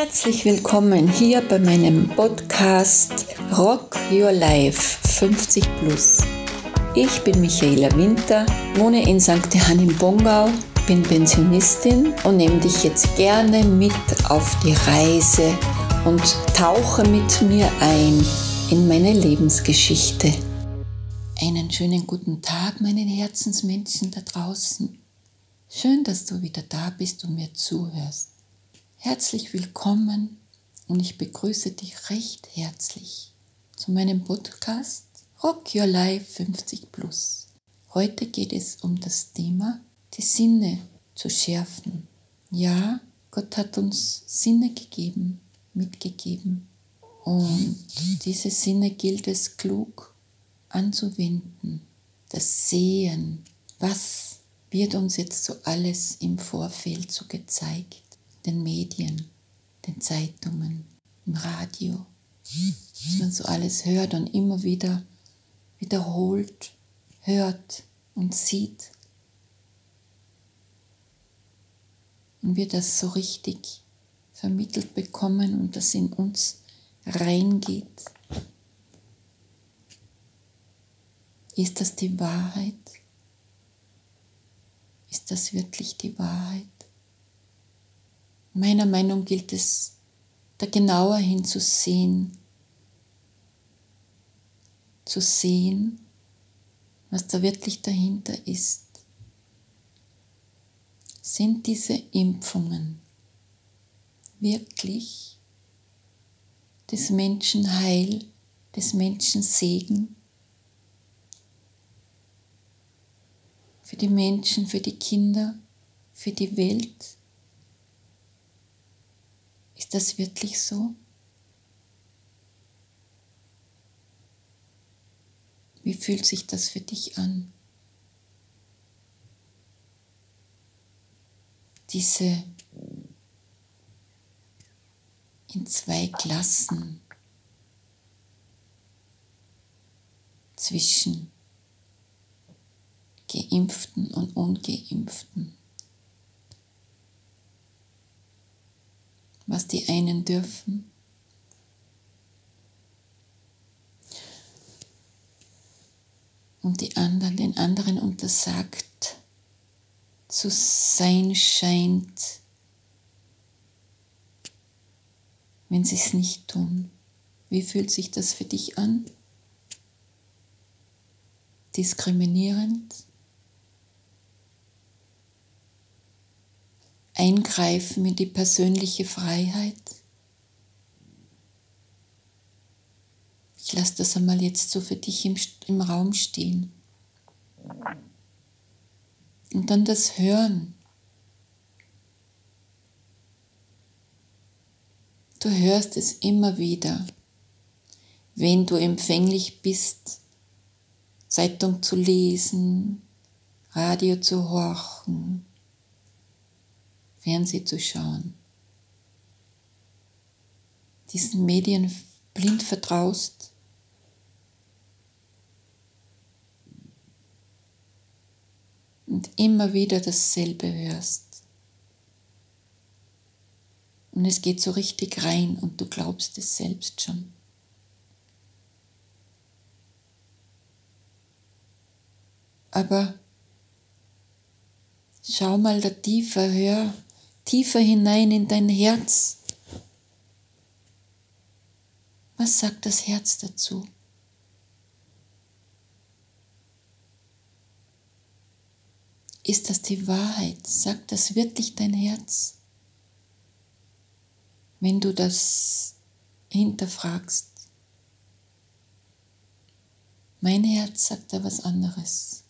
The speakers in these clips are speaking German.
Herzlich willkommen hier bei meinem Podcast Rock Your Life 50 Plus. Ich bin Michaela Winter, wohne in St. Johann im Bongau, bin Pensionistin und nehme dich jetzt gerne mit auf die Reise und tauche mit mir ein in meine Lebensgeschichte. Einen schönen guten Tag, meine Herzensmenschen da draußen. Schön, dass du wieder da bist und mir zuhörst. Herzlich willkommen und ich begrüße dich recht herzlich zu meinem Podcast Rock Your Life 50 Plus. Heute geht es um das Thema, die Sinne zu schärfen. Ja, Gott hat uns Sinne gegeben, mitgegeben. Und diese Sinne gilt es klug anzuwenden. Das Sehen, was wird uns jetzt so alles im Vorfeld so gezeigt den Medien, den Zeitungen, im Radio, dass man so alles hört und immer wieder wiederholt, hört und sieht. Und wir das so richtig vermittelt bekommen und das in uns reingeht. Ist das die Wahrheit? Ist das wirklich die Wahrheit? Meiner Meinung gilt es, da genauer hinzusehen, zu sehen, was da wirklich dahinter ist. Sind diese Impfungen wirklich des Menschen Heil, des Menschen Segen? Für die Menschen, für die Kinder, für die Welt? Ist das wirklich so? Wie fühlt sich das für dich an? Diese in zwei Klassen zwischen geimpften und ungeimpften. Was die einen dürfen. Und die anderen, den anderen untersagt zu sein scheint, wenn sie es nicht tun. Wie fühlt sich das für dich an? Diskriminierend? Eingreifen in die persönliche Freiheit. Ich lasse das einmal jetzt so für dich im, im Raum stehen. Und dann das Hören. Du hörst es immer wieder, wenn du empfänglich bist, Zeitung zu lesen, Radio zu horchen, Fernsehen zu schauen, diesen Medien blind vertraust, und immer wieder dasselbe hörst. Und es geht so richtig rein und du glaubst es selbst schon. Aber schau mal da tiefer, hör tiefer hinein in dein Herz. Was sagt das Herz dazu? Ist das die Wahrheit? Sagt das wirklich dein Herz? Wenn du das hinterfragst. Mein Herz sagt da was anderes.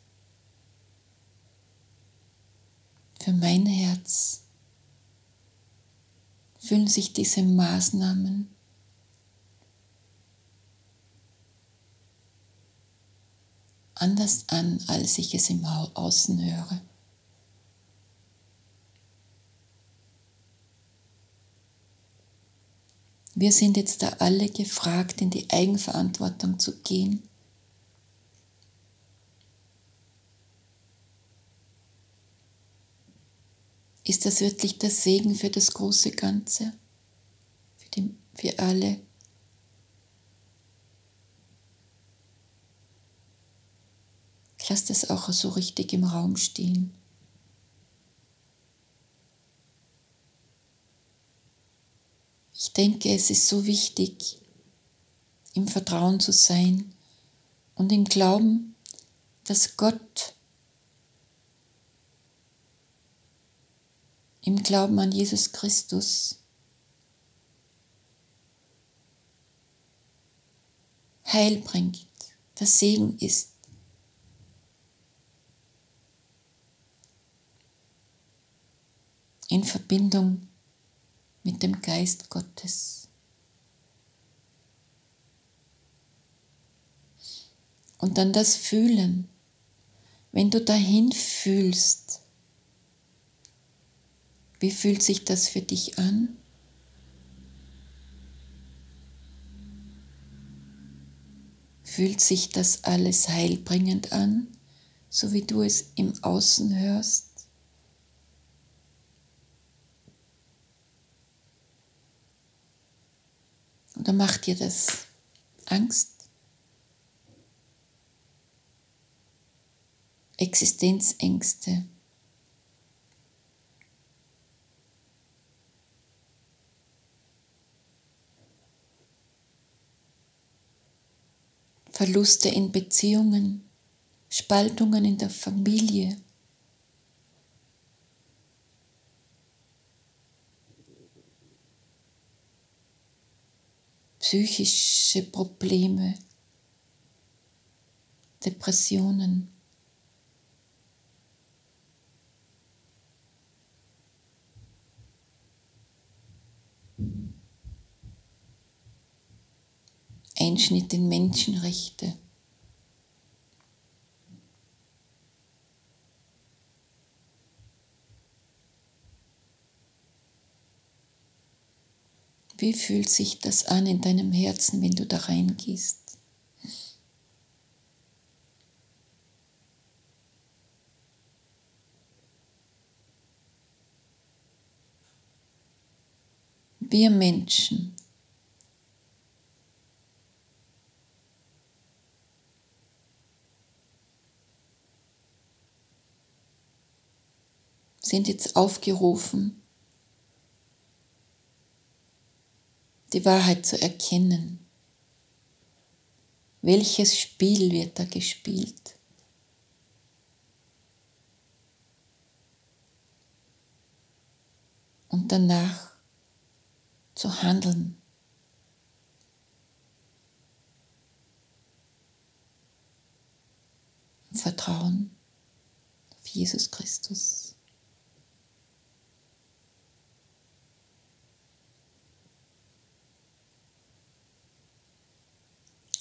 Für mein Herz fühlen sich diese Maßnahmen anders an, als ich es im Außen höre. Wir sind jetzt da alle gefragt, in die Eigenverantwortung zu gehen Ist das wirklich der Segen für das große Ganze? für, die, für alle. Ich lasse das auch so richtig im Raum stehen. Ich denke, es ist so wichtig, im Vertrauen zu sein und im Glauben, dass Gott im Glauben an Jesus Christus Heil bringt, der Segen ist. In Verbindung mit dem Geist Gottes. Und dann das Fühlen, wenn du dahin fühlst, wie fühlt sich das für dich an? Fühlt sich das alles heilbringend an, so wie du es im Außen hörst? Oder macht dir das Angst? Existenzängste? Verluste in Beziehungen, Spaltungen in der Familie. psychische Probleme, Depressionen. Einschnitt in Menschenrechte. Wie fühlt sich das an in deinem Herzen, wenn du da reingehst? Wir Menschen sind jetzt aufgerufen, die Wahrheit zu erkennen. Welches Spiel wird da gespielt? Und danach zu handeln. Vertrauen auf Jesus Christus.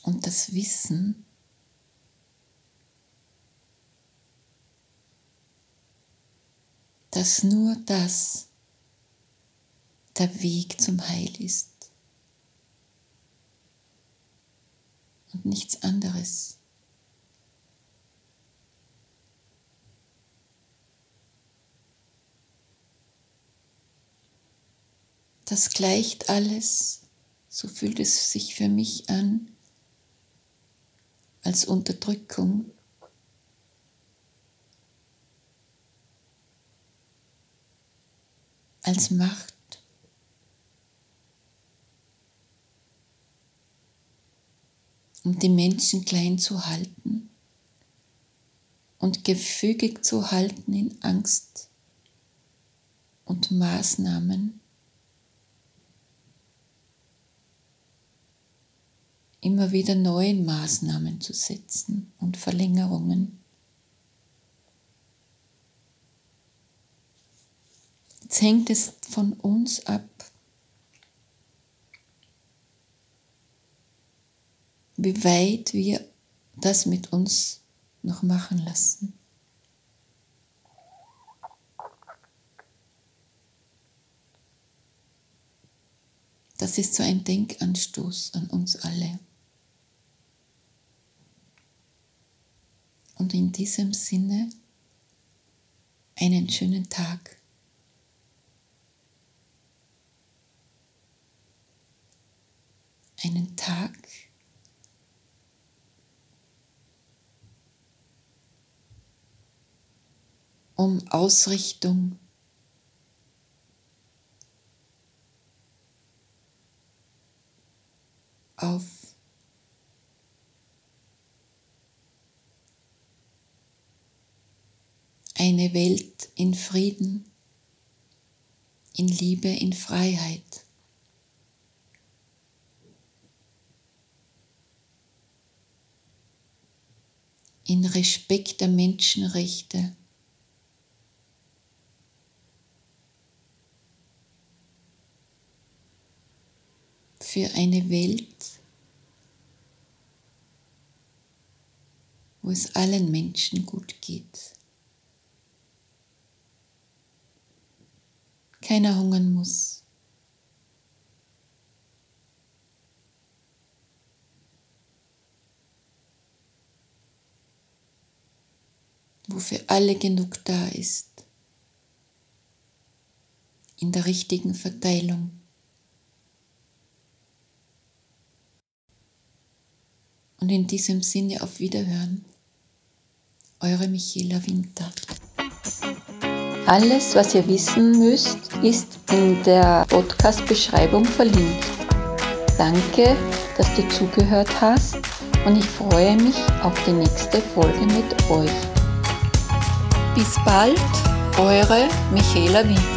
Und das Wissen, dass nur das der Weg zum Heil ist und nichts anderes. Das gleicht alles, so fühlt es sich für mich an, als Unterdrückung. als Macht. um die Menschen klein zu halten und gefügig zu halten in Angst und Maßnahmen, immer wieder neuen Maßnahmen zu setzen und Verlängerungen. Jetzt hängt es von uns ab, wie weit wir das mit uns noch machen lassen. Das ist so ein Denkanstoß an uns alle. Und in diesem Sinne einen schönen Tag. einen Tag, um Ausrichtung auf eine Welt in Frieden, in Liebe, in Freiheit. in Respekt der Menschenrechte. Für eine Welt, wo es allen Menschen gut geht. Keiner hungern muss. wo für alle genug da ist, in der richtigen Verteilung. Und in diesem Sinne auf Wiederhören. Eure Michaela Winter. Alles, was ihr wissen müsst, ist in der Podcast-Beschreibung verlinkt. Danke, dass du zugehört hast und ich freue mich auf die nächste Folge mit euch. Bis bald, eure Michaela Winter.